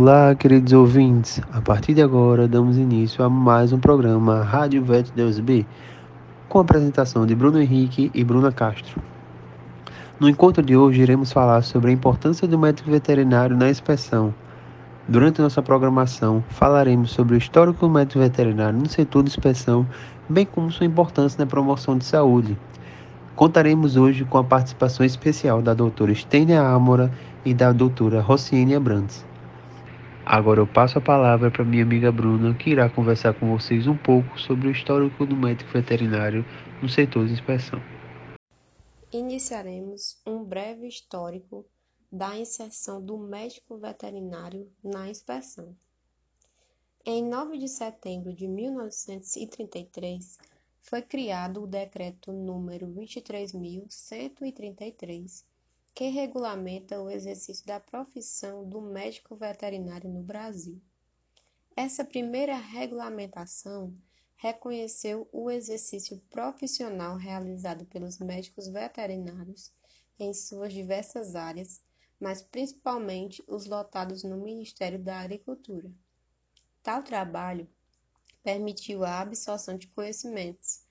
Olá, queridos ouvintes. A partir de agora, damos início a mais um programa Rádio Vet Deus B, com a apresentação de Bruno Henrique e Bruna Castro. No encontro de hoje, iremos falar sobre a importância do médico veterinário na inspeção. Durante nossa programação, falaremos sobre o histórico do médico veterinário no setor de inspeção, bem como sua importância na promoção de saúde. Contaremos hoje com a participação especial da doutora Stênia Amora e da doutora Rociene Abrantes. Agora eu passo a palavra para minha amiga Bruna, que irá conversar com vocês um pouco sobre o histórico do médico veterinário no setor de inspeção. Iniciaremos um breve histórico da inserção do médico veterinário na inspeção. Em 9 de setembro de 1933, foi criado o Decreto número 23.133, que regulamenta o exercício da profissão do médico veterinário no Brasil. Essa primeira regulamentação reconheceu o exercício profissional realizado pelos médicos veterinários em suas diversas áreas, mas principalmente os lotados no Ministério da Agricultura. Tal trabalho permitiu a absorção de conhecimentos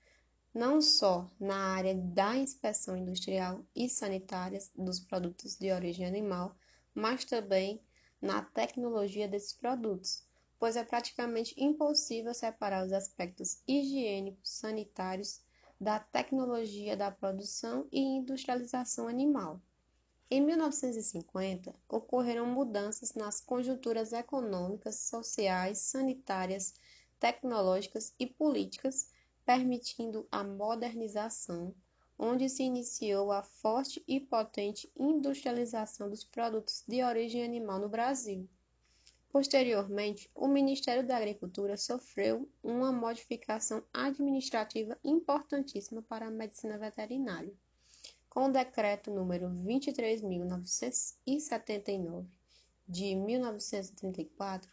não só na área da inspeção industrial e sanitária dos produtos de origem animal, mas também na tecnologia desses produtos, pois é praticamente impossível separar os aspectos higiênicos, sanitários da tecnologia da produção e industrialização animal. Em 1950, ocorreram mudanças nas conjunturas econômicas, sociais, sanitárias, tecnológicas e políticas permitindo a modernização, onde se iniciou a forte e potente industrialização dos produtos de origem animal no Brasil. Posteriormente, o Ministério da Agricultura sofreu uma modificação administrativa importantíssima para a medicina veterinária. Com o decreto número 23.979 de 1934,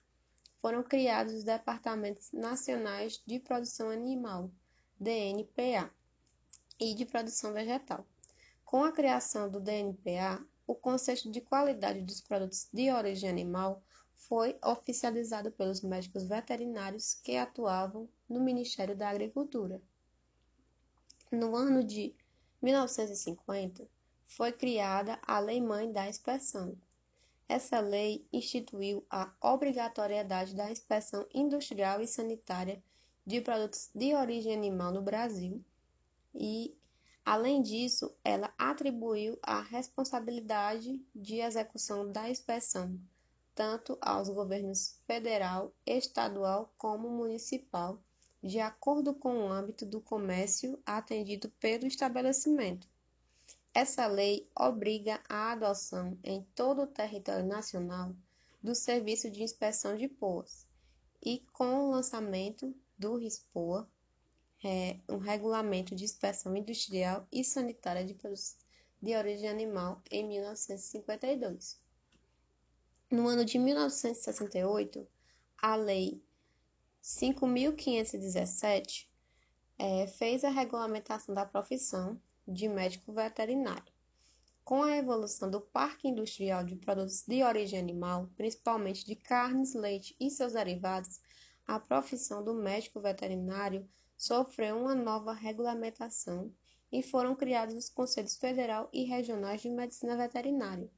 foram criados os Departamentos Nacionais de Produção Animal, DNPA, e de produção vegetal. Com a criação do DNPA, o conceito de qualidade dos produtos de origem animal foi oficializado pelos médicos veterinários que atuavam no Ministério da Agricultura. No ano de 1950, foi criada a Lei Mãe da Inspeção. Essa lei instituiu a obrigatoriedade da inspeção industrial e sanitária de produtos de origem animal no Brasil e, além disso, ela atribuiu a responsabilidade de execução da inspeção tanto aos governos federal, estadual como municipal, de acordo com o âmbito do comércio atendido pelo estabelecimento. Essa lei obriga a adoção em todo o território nacional do serviço de inspeção de POAs e com o lançamento do RISPOA, é, um regulamento de inspeção industrial e sanitária de produtos de origem animal em 1952. No ano de 1968, a Lei 5.517 é, fez a regulamentação da profissão de médico veterinário. Com a evolução do parque industrial de produtos de origem animal, principalmente de carnes, leite e seus derivados, a profissão do médico veterinário sofreu uma nova regulamentação e foram criados os Conselhos Federal e Regionais de Medicina Veterinária.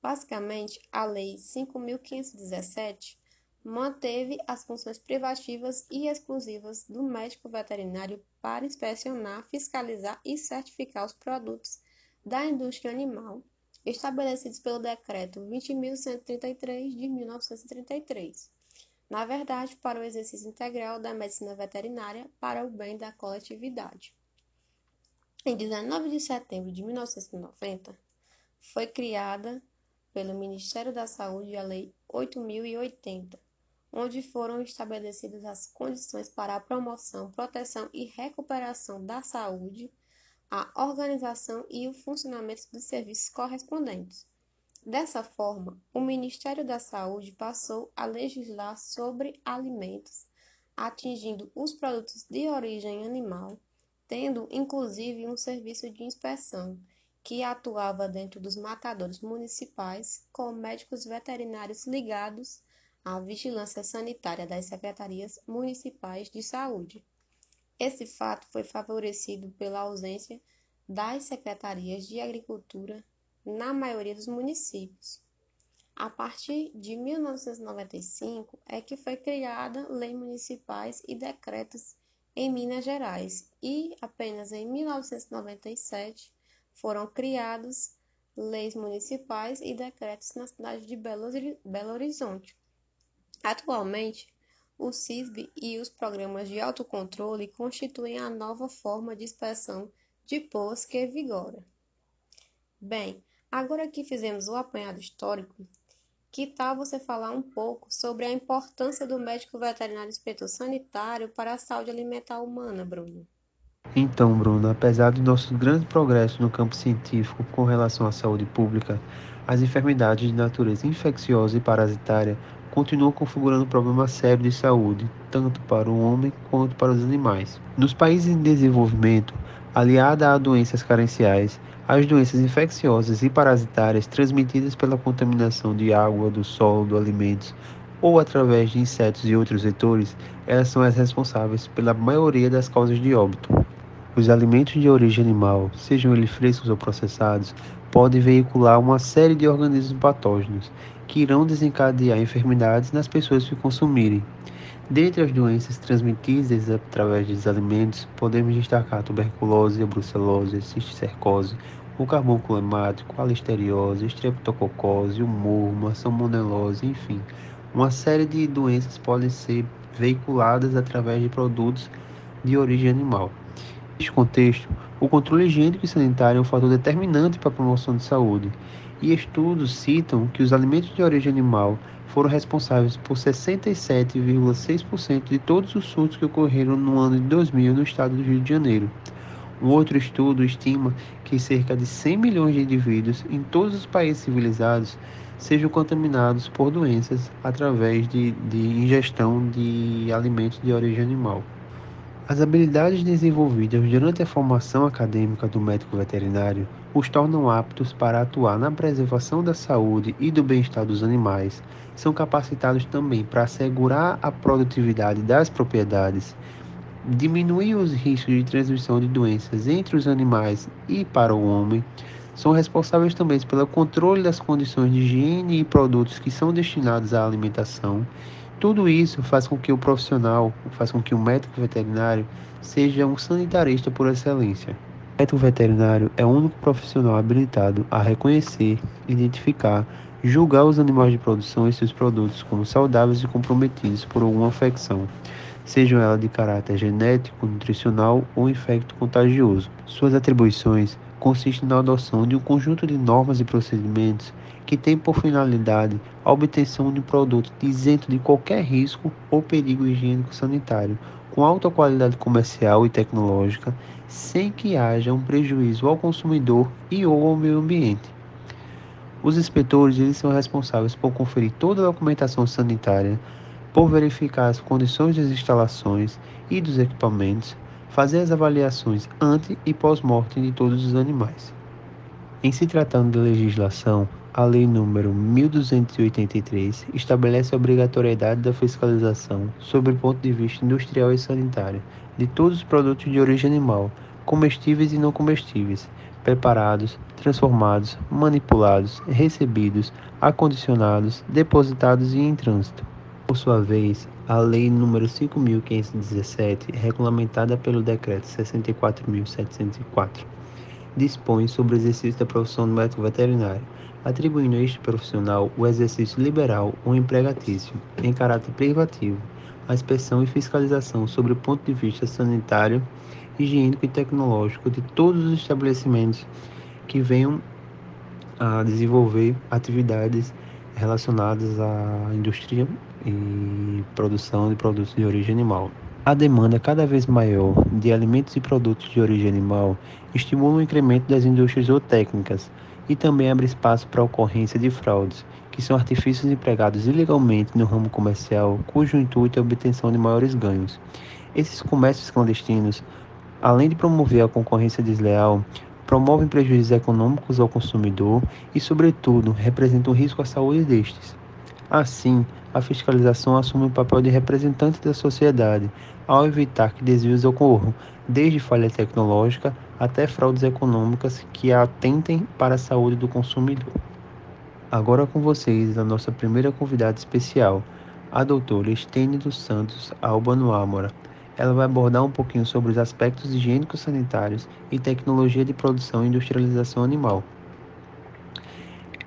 Basicamente, a Lei 5.517 manteve as funções privativas e exclusivas do médico veterinário para inspecionar, fiscalizar e certificar os produtos da indústria animal, estabelecidos pelo Decreto 20.133 de 1933 na verdade, para o exercício integral da medicina veterinária para o bem da coletividade. Em 19 de setembro de 1990, foi criada pelo Ministério da Saúde a Lei 8080, onde foram estabelecidas as condições para a promoção, proteção e recuperação da saúde, a organização e o funcionamento dos serviços correspondentes Dessa forma, o Ministério da Saúde passou a legislar sobre alimentos, atingindo os produtos de origem animal, tendo inclusive um serviço de inspeção que atuava dentro dos matadores municipais com médicos veterinários ligados a vigilância sanitária das secretarias municipais de saúde. Esse fato foi favorecido pela ausência das secretarias de agricultura na maioria dos municípios. A partir de 1995 é que foi criada leis municipais e decretos em Minas Gerais e apenas em 1997 foram criados leis municipais e decretos na cidade de Belo Horizonte. Atualmente, o CISB e os programas de autocontrole constituem a nova forma de expressão de pós que vigora. Bem, agora que fizemos o apanhado histórico, que tal você falar um pouco sobre a importância do médico veterinário inspetor sanitário para a saúde alimentar humana, Bruno? Então, Bruno, apesar do nosso grande progresso no campo científico com relação à saúde pública, as enfermidades de natureza infecciosa e parasitária continuam configurando um problema sério de saúde, tanto para o homem quanto para os animais. Nos países em desenvolvimento, aliada a doenças carenciais, as doenças infecciosas e parasitárias transmitidas pela contaminação de água, do solo, do alimentos ou através de insetos e outros vetores, elas são as responsáveis pela maioria das causas de óbito. Os alimentos de origem animal, sejam eles frescos ou processados, podem veicular uma série de organismos patógenos que irão desencadear enfermidades nas pessoas que consumirem. Dentre as doenças transmitidas através dos alimentos, podemos destacar tuberculose, brucelose, cisticercose, o carbúnculo hemático, a listeriose, estreptococose, o mormo, a salmonelose, enfim. Uma série de doenças podem ser veiculadas através de produtos de origem animal. Neste contexto, o controle higiênico e sanitário é um fator determinante para a promoção de saúde, e estudos citam que os alimentos de origem animal foram responsáveis por 67,6% de todos os surtos que ocorreram no ano de 2000 no estado do Rio de Janeiro. Um outro estudo estima que cerca de 100 milhões de indivíduos em todos os países civilizados sejam contaminados por doenças através de, de ingestão de alimentos de origem animal. As habilidades desenvolvidas durante a formação acadêmica do médico veterinário os tornam aptos para atuar na preservação da saúde e do bem-estar dos animais, são capacitados também para assegurar a produtividade das propriedades, diminuir os riscos de transmissão de doenças entre os animais e para o homem, são responsáveis também pelo controle das condições de higiene e produtos que são destinados à alimentação. Tudo isso faz com que o profissional, faz com que o médico veterinário seja um sanitarista por excelência. O médico veterinário é o único profissional habilitado a reconhecer, identificar, julgar os animais de produção e seus produtos como saudáveis e comprometidos por alguma afecção, sejam elas de caráter genético, nutricional ou infecto-contagioso. Suas atribuições consistem na adoção de um conjunto de normas e procedimentos que tem por finalidade a obtenção de um produto isento de qualquer risco ou perigo higiênico sanitário, com alta qualidade comercial e tecnológica, sem que haja um prejuízo ao consumidor e ou ao meio ambiente. Os inspetores eles são responsáveis por conferir toda a documentação sanitária, por verificar as condições das instalações e dos equipamentos, fazer as avaliações antes e pós-mortem de todos os animais. Em se tratando de legislação, a Lei número 1283 estabelece a obrigatoriedade da fiscalização sob o ponto de vista industrial e sanitário de todos os produtos de origem animal, comestíveis e não comestíveis, preparados, transformados, manipulados, recebidos, acondicionados, depositados e em trânsito. Por sua vez, a Lei nº 5.517, regulamentada pelo Decreto 64.704, dispõe sobre o exercício da profissão do médico veterinário, atribuindo a este profissional o exercício liberal ou empregatício, em caráter privativo, a inspeção e fiscalização sobre o ponto de vista sanitário higiênico e tecnológico de todos os estabelecimentos que venham a desenvolver atividades relacionadas à indústria e produção de produtos de origem animal. A demanda cada vez maior de alimentos e produtos de origem animal estimula o incremento das indústrias zootécnicas e também abre espaço para a ocorrência de fraudes, que são artifícios empregados ilegalmente no ramo comercial, cujo intuito é a obtenção de maiores ganhos. Esses comércios clandestinos além de promover a concorrência desleal, promovem prejuízos econômicos ao consumidor e, sobretudo, representam um risco à saúde destes. Assim, a fiscalização assume o papel de representante da sociedade, ao evitar que desvios ocorram, desde falha tecnológica até fraudes econômicas que atentem para a saúde do consumidor. Agora com vocês a nossa primeira convidada especial, a doutora Estênia dos Santos Albano Amora. Ela vai abordar um pouquinho sobre os aspectos higiênicos sanitários e tecnologia de produção e industrialização animal.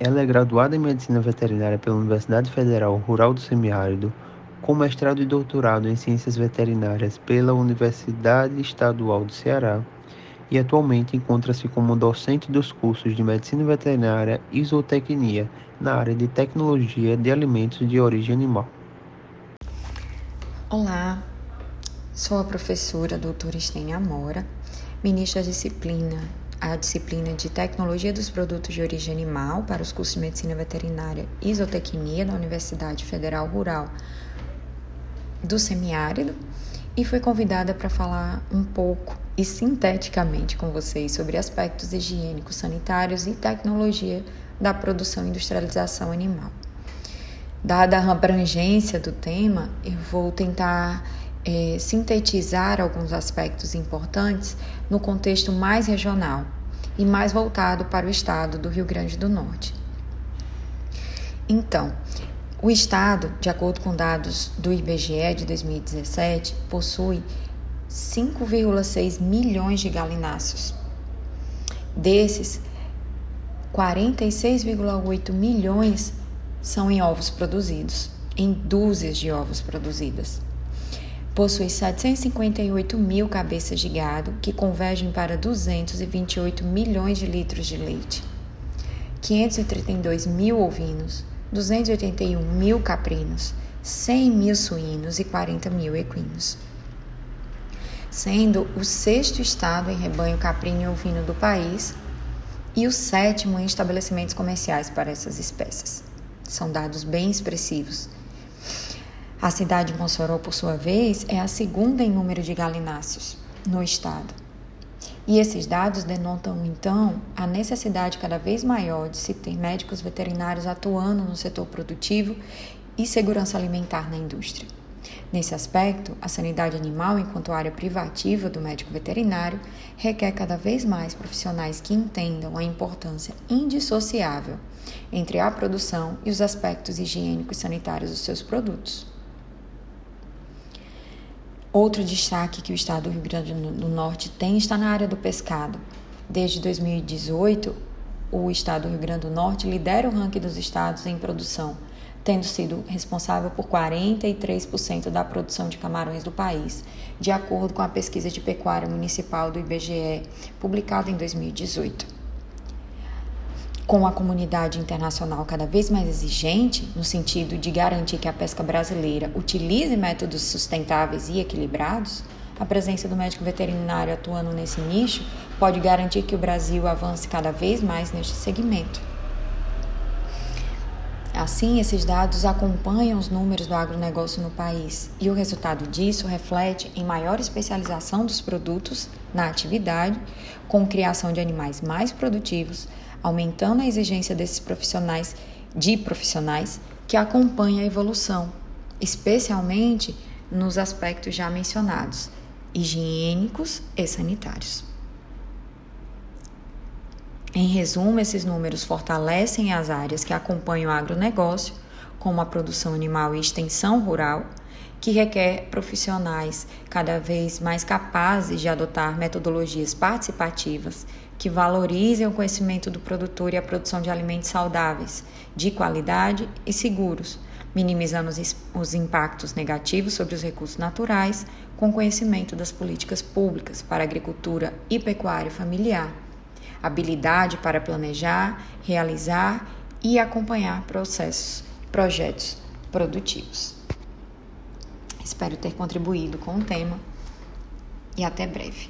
Ela é graduada em Medicina Veterinária pela Universidade Federal Rural do Semiárido, com mestrado e doutorado em Ciências Veterinárias pela Universidade Estadual do Ceará e atualmente encontra-se como docente dos cursos de Medicina Veterinária e Zootecnia na área de Tecnologia de Alimentos de Origem Animal. Olá, sou a professora doutora Estênia Amora, ministra da disciplina, a disciplina de Tecnologia dos Produtos de Origem Animal para os cursos de Medicina Veterinária e Zootecnia da Universidade Federal Rural do Semiárido e fui convidada para falar um pouco e sinteticamente com vocês sobre aspectos higiênicos, sanitários e tecnologia da produção e industrialização animal. Dada a abrangência do tema, eu vou tentar é, sintetizar alguns aspectos importantes no contexto mais regional e mais voltado para o estado do Rio Grande do Norte. Então, o estado, de acordo com dados do IBGE de 2017, possui 5,6 milhões de galináceos. Desses, 46,8 milhões são em ovos produzidos, em dúzias de ovos produzidas. Possui 758 mil cabeças de gado, que convergem para 228 milhões de litros de leite, 532 mil ovinos, 281 mil caprinos, 100 mil suínos e 40 mil equinos. Sendo o sexto estado em rebanho caprino e ovino do país e o sétimo em estabelecimentos comerciais para essas espécies. São dados bem expressivos. A cidade de Mossoró, por sua vez, é a segunda em número de galináceos no estado. E esses dados denotam, então, a necessidade cada vez maior de se ter médicos veterinários atuando no setor produtivo e segurança alimentar na indústria. Nesse aspecto, a sanidade animal, enquanto área privativa do médico veterinário, requer cada vez mais profissionais que entendam a importância indissociável entre a produção e os aspectos higiênicos e sanitários dos seus produtos. Outro destaque que o estado do Rio Grande do Norte tem está na área do pescado. Desde 2018, o estado do Rio Grande do Norte lidera o ranking dos estados em produção, tendo sido responsável por 43% da produção de camarões do país, de acordo com a pesquisa de pecuária municipal do IBGE, publicada em 2018 com a comunidade internacional cada vez mais exigente, no sentido de garantir que a pesca brasileira utilize métodos sustentáveis e equilibrados, a presença do médico veterinário atuando nesse nicho pode garantir que o Brasil avance cada vez mais neste segmento. Assim, esses dados acompanham os números do agronegócio no país e o resultado disso reflete em maior especialização dos produtos na atividade, com criação de animais mais produtivos, aumentando a exigência desses profissionais, de profissionais que acompanham a evolução, especialmente nos aspectos já mencionados, higiênicos e sanitários. Em resumo, esses números fortalecem as áreas que acompanham o agronegócio, como a produção animal e extensão rural, que requer profissionais cada vez mais capazes de adotar metodologias participativas que valorizem o conhecimento do produtor e a produção de alimentos saudáveis, de qualidade e seguros, minimizando os, os impactos negativos sobre os recursos naturais, com conhecimento das políticas públicas para agricultura e pecuária familiar, habilidade para planejar, realizar e acompanhar processos, projetos produtivos. Espero ter contribuído com o tema e até breve.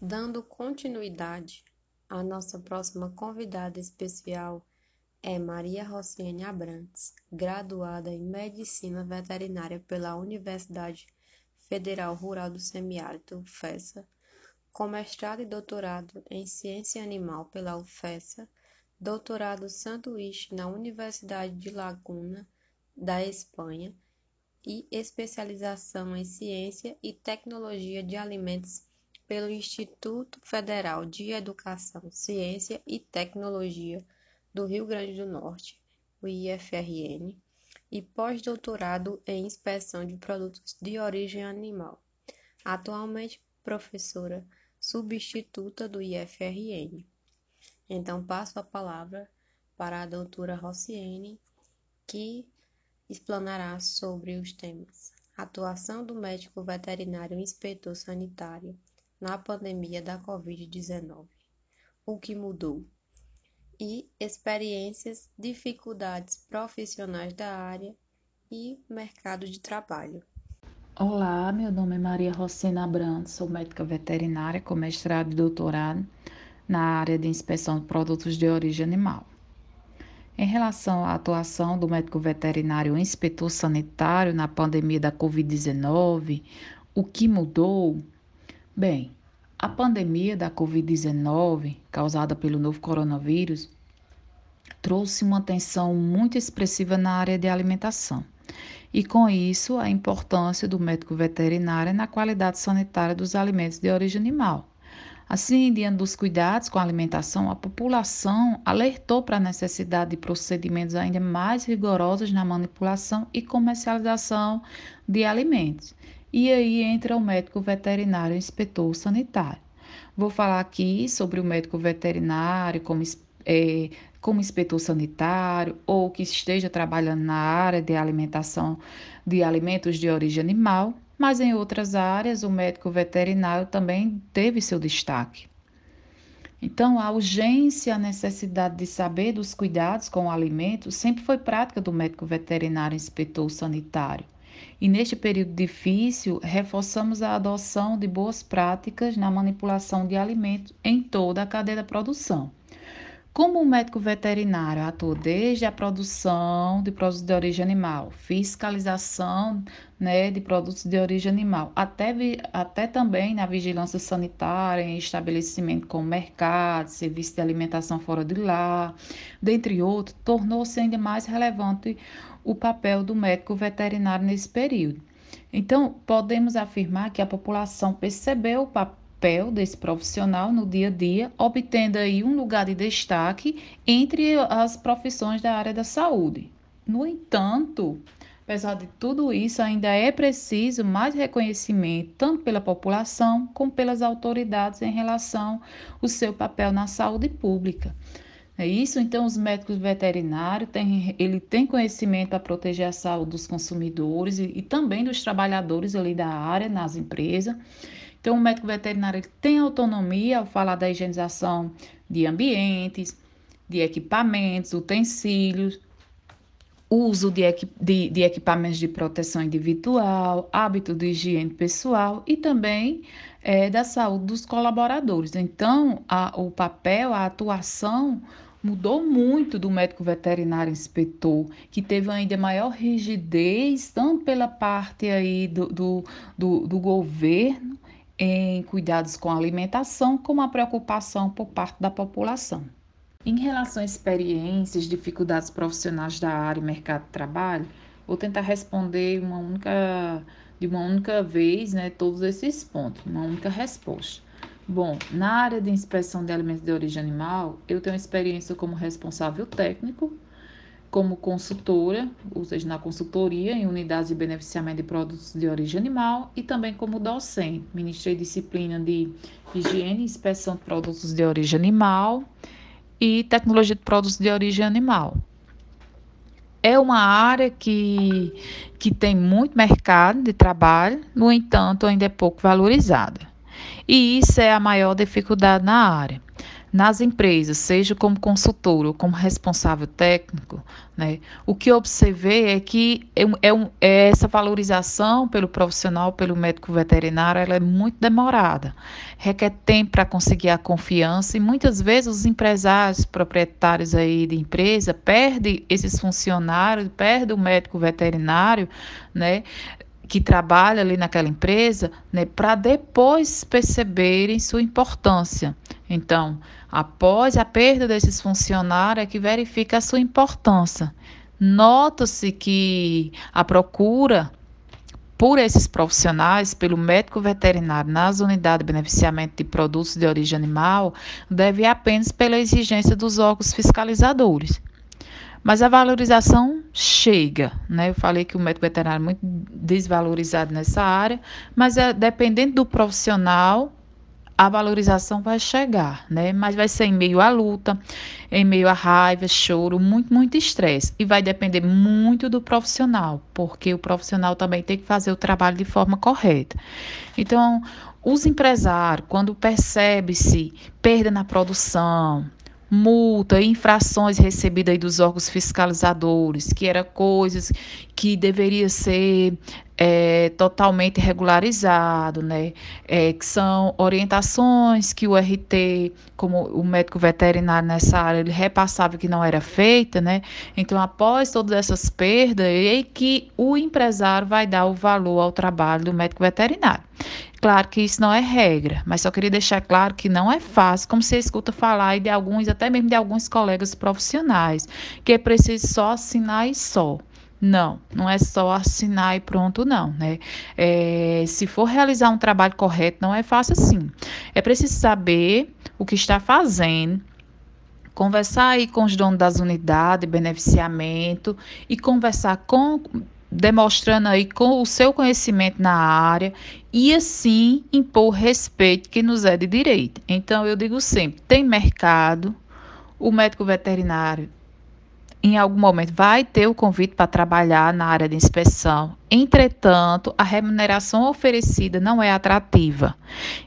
Dando continuidade, a nossa próxima convidada especial é Maria Rociene Abrantes, graduada em Medicina Veterinária pela Universidade Federal Rural do Semiárido, UFESA, com mestrado e doutorado em Ciência Animal pela UFESA, doutorado sanduíche na Universidade de Laguna, da Espanha, e especialização em Ciência e Tecnologia de Alimentos pelo Instituto Federal de Educação, Ciência e Tecnologia do Rio Grande do Norte, o IFRN, e pós-doutorado em Inspeção de Produtos de Origem Animal. Atualmente professora substituta do IFRN. Então passo a palavra para a doutora Rossiene, que explanará sobre os temas. Atuação do médico veterinário inspetor sanitário na pandemia da Covid-19, o que mudou, e experiências, dificuldades profissionais da área e mercado de trabalho. Olá, meu nome é Maria Rocina Brandt, sou médica veterinária com mestrado e doutorado na área de inspeção de produtos de origem animal. Em relação à atuação do médico veterinário inspetor sanitário na pandemia da Covid-19, o que mudou? Bem, a pandemia da Covid-19, causada pelo novo coronavírus, trouxe uma tensão muito expressiva na área de alimentação e, com isso, a importância do médico veterinário na qualidade sanitária dos alimentos de origem animal. Assim, diante dos cuidados com a alimentação, a população alertou para a necessidade de procedimentos ainda mais rigorosos na manipulação e comercialização de alimentos. E aí entra o médico veterinário inspetor sanitário. Vou falar aqui sobre o médico veterinário como é, como inspetor sanitário ou que esteja trabalhando na área de alimentação de alimentos de origem animal, mas em outras áreas o médico veterinário também teve seu destaque. Então, a urgência, a necessidade de saber dos cuidados com o alimento sempre foi prática do médico veterinário inspetor sanitário. E neste período difícil, reforçamos a adoção de boas práticas na manipulação de alimentos em toda a cadeia da produção. Como o médico veterinário atua desde a produção de produtos de origem animal, fiscalização né, de produtos de origem animal, até, até também na vigilância sanitária em estabelecimento como mercado, serviço de alimentação fora de lá, dentre outros, tornou-se ainda mais relevante o papel do médico veterinário nesse período. Então, podemos afirmar que a população percebeu o papel papel desse profissional no dia a dia, obtendo aí um lugar de destaque entre as profissões da área da saúde. No entanto, apesar de tudo isso, ainda é preciso mais reconhecimento tanto pela população como pelas autoridades em relação ao seu papel na saúde pública. É isso, então os médicos veterinários têm, ele tem conhecimento para proteger a saúde dos consumidores e, e também dos trabalhadores ali da área nas empresas. Então, o médico veterinário tem autonomia ao falar da higienização de ambientes, de equipamentos, utensílios, uso de, de, de, equipamentos de proteção individual, hábito de higiene pessoal e também é, da saúde dos colaboradores. Então, a, o papel, a atuação mudou muito do médico veterinário inspetor, que teve ainda maior rigidez, tanto pela parte aí do, do, do, do governo, em cuidados com a alimentação, como a preocupação por parte da população. Em relação a experiências, dificuldades profissionais da área e mercado de trabalho, vou tentar responder uma única, de uma única vez né, todos esses pontos, uma única resposta. Bom, na área de inspeção de alimentos de origem animal, eu tenho experiência como responsável técnico como consultora, ou seja, na consultoria em unidades de beneficiamento de produtos de origem animal e também como docente. Ministrei disciplina de higiene e inspeção de produtos de origem animal e tecnologia de produtos de origem animal. É uma área que, que tem muito mercado de trabalho, no entanto, ainda é pouco valorizada. E isso é a maior dificuldade na área nas empresas, seja como consultor ou como responsável técnico, né, o que eu observei é que é, é, um, é essa valorização pelo profissional, pelo médico veterinário, ela é muito demorada. Requer tempo para conseguir a confiança e muitas vezes os empresários, proprietários aí de empresa, perdem esses funcionários, perdem o médico veterinário, né, que trabalha ali naquela empresa, né, para depois perceberem sua importância. Então, após a perda desses funcionários, é que verifica a sua importância. Nota-se que a procura por esses profissionais, pelo médico veterinário nas unidades de beneficiamento de produtos de origem animal, deve apenas pela exigência dos órgãos fiscalizadores. Mas a valorização chega, né? Eu falei que o médico veterinário é muito desvalorizado nessa área, mas é dependendo do profissional, a valorização vai chegar, né? Mas vai ser em meio à luta, em meio à raiva, choro, muito, muito estresse. E vai depender muito do profissional, porque o profissional também tem que fazer o trabalho de forma correta. Então, os empresários, quando percebe-se perda na produção, multa, infrações recebidas dos órgãos fiscalizadores, que era coisas que deveria ser é, totalmente regularizado, né? É, que são orientações que o RT, como o médico veterinário nessa área, ele repassava que não era feita, né? Então, após todas essas perdas, é que o empresário vai dar o valor ao trabalho do médico veterinário. Claro que isso não é regra, mas só queria deixar claro que não é fácil, como você escuta falar de alguns, até mesmo de alguns colegas profissionais, que é preciso só assinar e só. Não, não é só assinar e pronto, não, né? É, se for realizar um trabalho correto, não é fácil assim. É preciso saber o que está fazendo, conversar aí com os donos das unidades, beneficiamento e conversar com demonstrando aí com o seu conhecimento na área e assim impor respeito que nos é de direito. Então eu digo sempre, tem mercado, o médico veterinário em algum momento vai ter o convite para trabalhar na área de inspeção. Entretanto, a remuneração oferecida não é atrativa.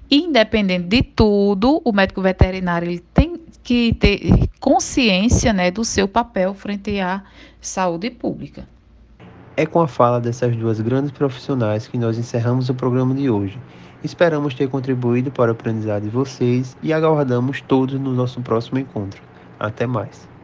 Independente de tudo, o médico veterinário ele tem que ter consciência né, do seu papel frente à saúde pública. É com a fala dessas duas grandes profissionais que nós encerramos o programa de hoje. Esperamos ter contribuído para o aprendizado de vocês e aguardamos todos no nosso próximo encontro. Até mais.